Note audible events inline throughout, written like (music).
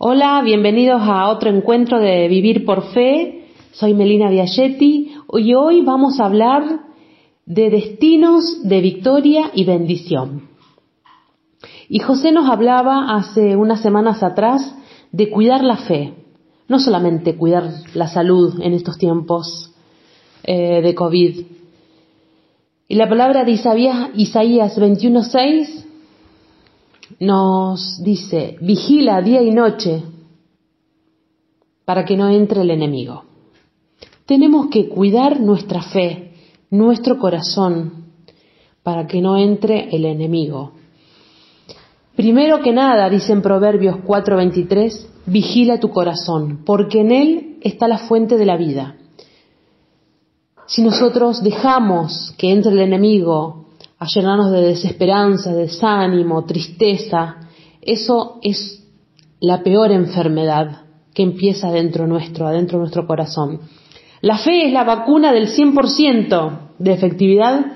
Hola, bienvenidos a otro encuentro de Vivir por Fe. Soy Melina Biagetti y hoy vamos a hablar de destinos de victoria y bendición. Y José nos hablaba hace unas semanas atrás de cuidar la fe, no solamente cuidar la salud en estos tiempos eh, de COVID. Y la palabra de Isaías, Isaías 21.6 nos dice, vigila día y noche para que no entre el enemigo. Tenemos que cuidar nuestra fe, nuestro corazón, para que no entre el enemigo. Primero que nada, dice en Proverbios 4:23, vigila tu corazón, porque en él está la fuente de la vida. Si nosotros dejamos que entre el enemigo a llenarnos de desesperanza, desánimo, tristeza, eso es la peor enfermedad que empieza dentro nuestro, adentro de nuestro corazón. La fe es la vacuna del 100% de efectividad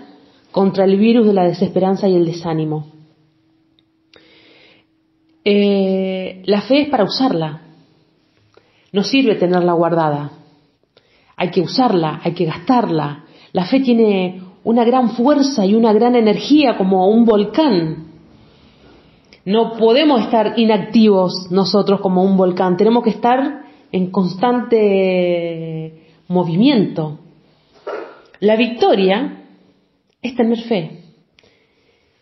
contra el virus de la desesperanza y el desánimo. Eh, la fe es para usarla. No sirve tenerla guardada. Hay que usarla, hay que gastarla. La fe tiene una gran fuerza y una gran energía como un volcán. No podemos estar inactivos nosotros como un volcán, tenemos que estar en constante movimiento. La victoria es tener fe.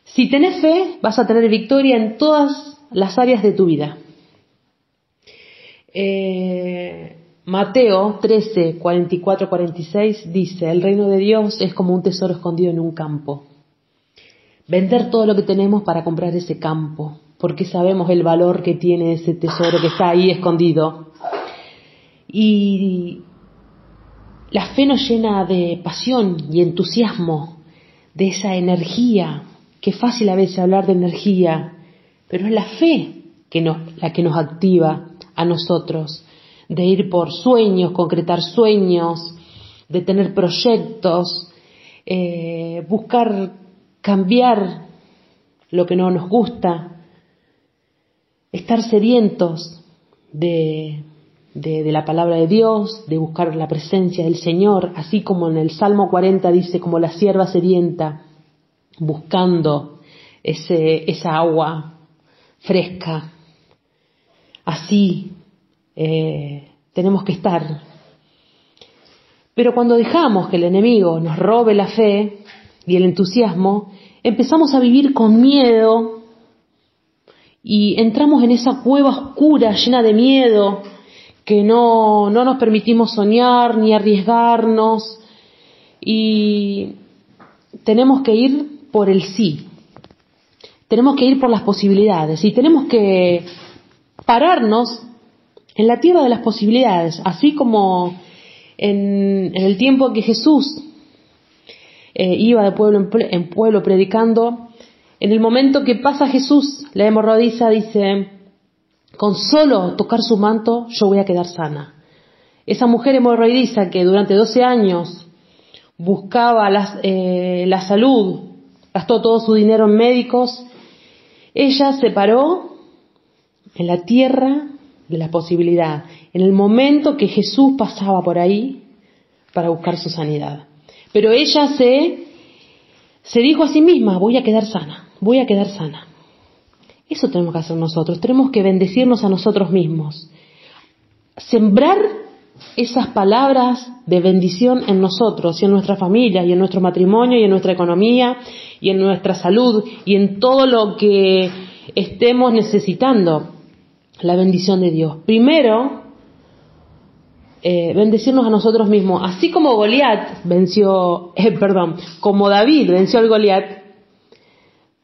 Si tenés fe, vas a tener victoria en todas las áreas de tu vida. Eh, Mateo 13, 44, 46 dice, el reino de Dios es como un tesoro escondido en un campo. Vender todo lo que tenemos para comprar ese campo, porque sabemos el valor que tiene ese tesoro que está ahí escondido. Y la fe nos llena de pasión y entusiasmo, de esa energía, que fácil a veces hablar de energía, pero es la fe que nos, la que nos activa a nosotros de ir por sueños, concretar sueños, de tener proyectos, eh, buscar cambiar lo que no nos gusta, estar sedientos de, de, la palabra de Dios, de buscar la presencia del Señor, así como en el Salmo 40 dice, como la sierva sedienta, buscando ese, esa agua fresca. Así eh, tenemos que estar. Pero cuando dejamos que el enemigo nos robe la fe y el entusiasmo, empezamos a vivir con miedo y entramos en esa cueva oscura llena de miedo que no, no nos permitimos soñar ni arriesgarnos y tenemos que ir por el sí, tenemos que ir por las posibilidades y tenemos que pararnos en la tierra de las posibilidades, así como en, el tiempo que Jesús eh, iba de pueblo en, pueblo predicando, en el momento que pasa Jesús, la hemorroidiza dice, con solo tocar su manto yo voy a quedar sana. Esa mujer hemorroidiza que durante 12 años buscaba eh, la salud, gastó todo su dinero en médicos, ella se paró en la tierra de la posibilidad, en el momento que Jesús pasaba por ahí para buscar su sanidad. Pero ella se, se dijo a sí misma, voy a quedar sana, voy a quedar sana. Eso tenemos que hacer nosotros, tenemos que bendecirnos a nosotros mismos, sembrar esas palabras de bendición en nosotros y en nuestra familia y en nuestro matrimonio y en nuestra economía y en nuestra salud y en todo lo que estemos necesitando la bendición de Dios. Primero, eh, bendecirnos a nosotros mismos. Así como Goliat venció, (laughs) eh, perdón, como David venció al Goliat,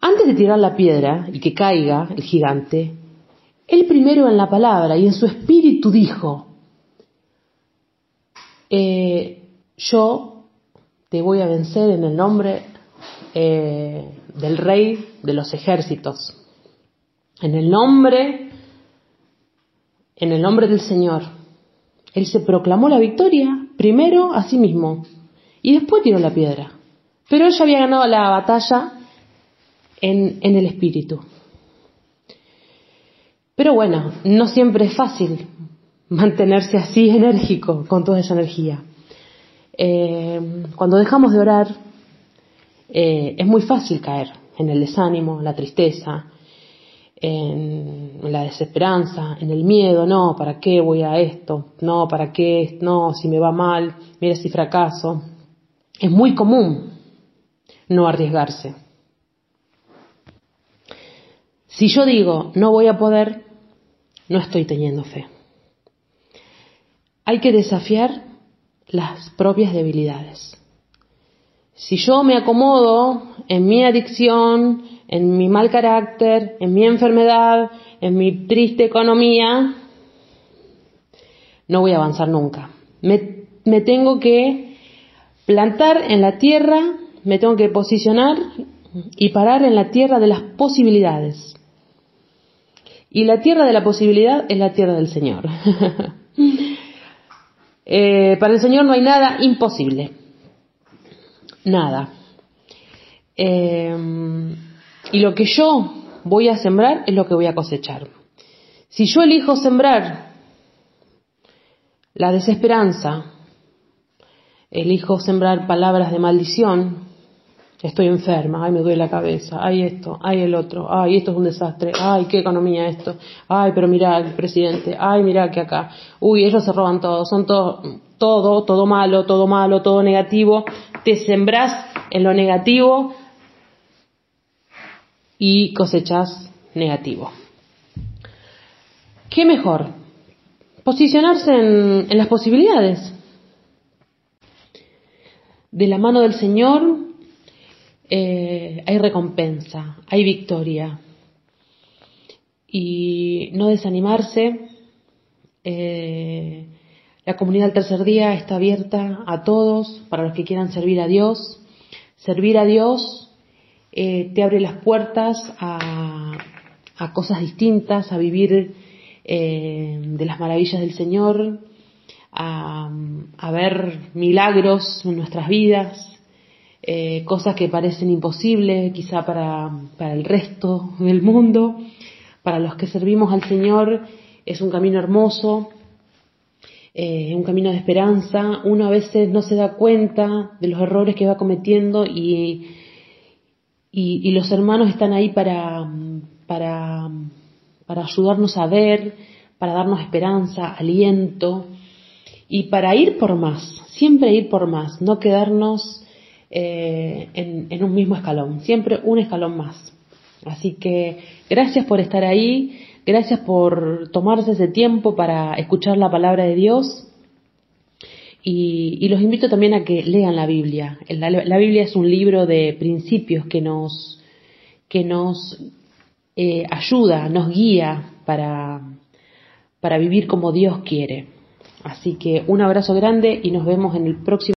antes de tirar la piedra y que caiga el gigante, él primero en la palabra y en su espíritu dijo, eh, yo te voy a vencer en el nombre del rey de los ejércitos, en el nombre en el nombre del Señor. Él se proclamó la victoria primero a sí mismo y después tiró la piedra. Pero él ya había ganado la batalla en, en el espíritu. Pero bueno, no siempre es fácil mantenerse así enérgico con toda esa energía. Eh, cuando dejamos de orar, eh, es muy fácil caer en el desánimo, la tristeza, en la desesperanza, en el miedo, no, ¿para qué voy a esto? No, ¿para qué? No, si me va mal, mira si fracaso. Es muy común no arriesgarse. Si yo digo no voy a poder, no estoy teniendo fe. Hay que desafiar las propias debilidades. Si yo me acomodo en mi adicción, en mi mal carácter, en mi enfermedad, en mi triste economía, no voy a avanzar nunca. Me, tengo que plantar en la tierra, me tengo que posicionar y parar en la tierra de las posibilidades. Y la tierra de la posibilidad es la tierra del Señor. (laughs) Eh, para el Señor no hay nada imposible. Nada. Eh, y lo que yo voy a sembrar es lo que voy a cosechar. Si yo elijo sembrar la desesperanza, elijo sembrar palabras de maldición, estoy enferma, ay me duele la cabeza, ay esto, ay el otro, ay esto es un desastre, ay qué economía esto, ay pero mira el presidente, ay mira que acá, uy ellos se roban todo, son todo, todo, todo malo, todo malo, todo negativo, te sembrás en lo negativo y cosechas negativo. ¿Qué mejor? Posicionarse en, en las posibilidades. De la mano del Señor eh, hay recompensa, hay victoria. Y no desanimarse. Eh, la comunidad del tercer día está abierta a todos, para los que quieran servir a Dios. Servir a Dios eh, te abre las puertas a, cosas distintas, a vivir de las maravillas del Señor, a, a ver milagros en nuestras vidas, eh, cosas que parecen imposibles quizá para, para el resto del mundo. Para los que servimos al Señor es un camino hermoso, eh, un camino de esperanza. Uno a veces no se da cuenta de los errores que va cometiendo y, y, los hermanos están ahí para, para, ayudarnos a ver, para darnos esperanza, aliento y para ir por más, siempre ir por más, no quedarnos eh, en, un mismo escalón, siempre un escalón más. Así que gracias por estar ahí, gracias por tomarse ese tiempo para escuchar la palabra de Dios. Y, los invito también a que lean la Biblia. La, Biblia es un libro de principios que nos, que nos eh, ayuda, nos guía para, para vivir como Dios quiere. Así que un abrazo grande y nos vemos en el próximo.